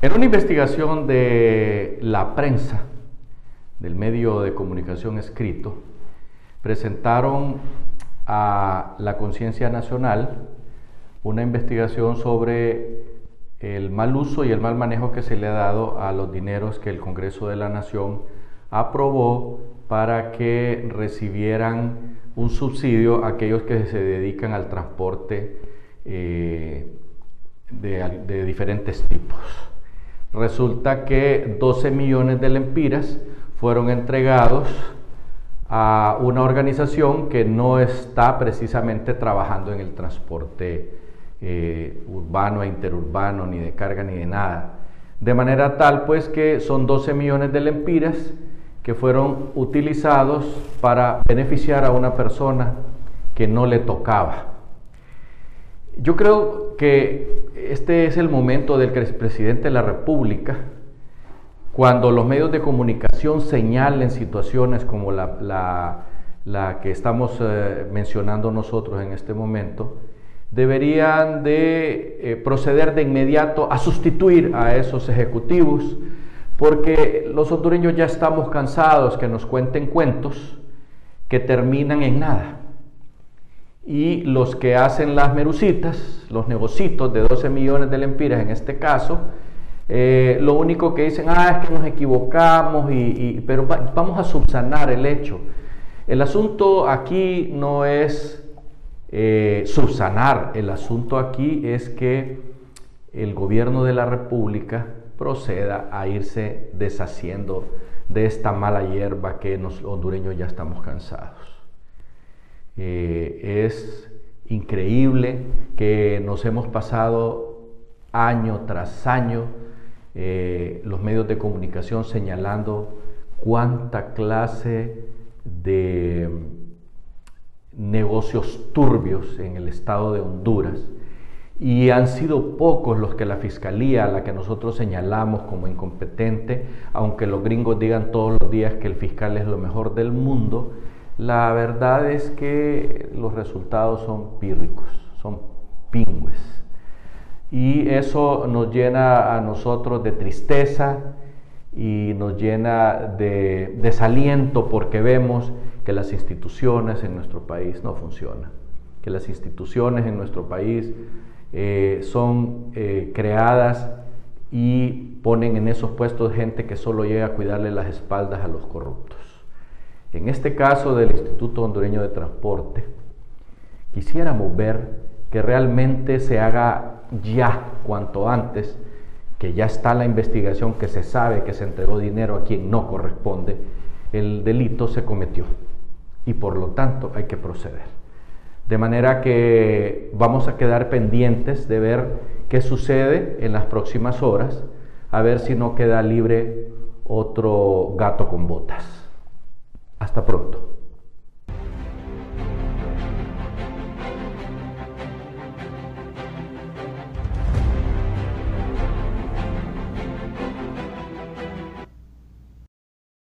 En una investigación de la prensa, del medio de comunicación escrito, presentaron a la Conciencia Nacional una investigación sobre el mal uso y el mal manejo que se le ha dado a los dineros que el Congreso de la Nación aprobó para que recibieran un subsidio aquellos que se dedican al transporte eh, de diferentes tipos. Resulta que 12 millones de lempiras fueron entregados a una organización que no está precisamente trabajando en el transporte eh, urbano e interurbano, ni de carga ni de nada. De manera tal pues que son 12 millones de lempiras que fueron utilizados para beneficiar a una persona que no le tocaba. Yo creo que este es el momento del presidente de la República cuando los medios de comunicación señalen situaciones como la, que estamos eh, mencionando nosotros en este momento, deberían de eh, proceder de inmediato a sustituir a esos ejecutivos, porque los hondureños ya estamos cansados que nos cuenten cuentos que terminan en nada. Y los que hacen las merucitas, los negocitos de 12 millones de lempiras en este caso, eh, lo único que dicen, ah, es que nos equivocamos, y, pero vamos a subsanar el hecho. El asunto aquí no es eh, subsanar, el asunto aquí es que el gobierno de la República proceda a irse deshaciendo de esta mala hierba que los hondureños ya estamos cansados. Eh, es increíble que nos hemos pasado año tras año eh, los medios de comunicación señalando cuánta clase de negocios turbios en el estado de Honduras. Y han sido pocos los que la fiscalía, a la que nosotros señalamos como incompetente, aunque los gringos digan todos los días que el fiscal es lo mejor del mundo, la verdad es que los resultados son pírricos, son pingües y eso nos llena a nosotros de tristeza y nos llena de desaliento porque vemos que las instituciones en nuestro país no funcionan, que las instituciones en nuestro país eh, son eh, creadas y ponen en esos puestos gente que solo llega a cuidarle las espaldas a los corruptos. En este caso del Instituto Hondureño de Transporte, quisiéramos ver que realmente se haga ya cuanto antes, que ya está la investigación, que se sabe que se entregó dinero a quien no corresponde, el delito se cometió y por lo tanto hay que proceder. De manera que vamos a quedar pendientes de ver qué sucede en las próximas horas, a ver si no queda libre otro gato con botas. Hasta pronto.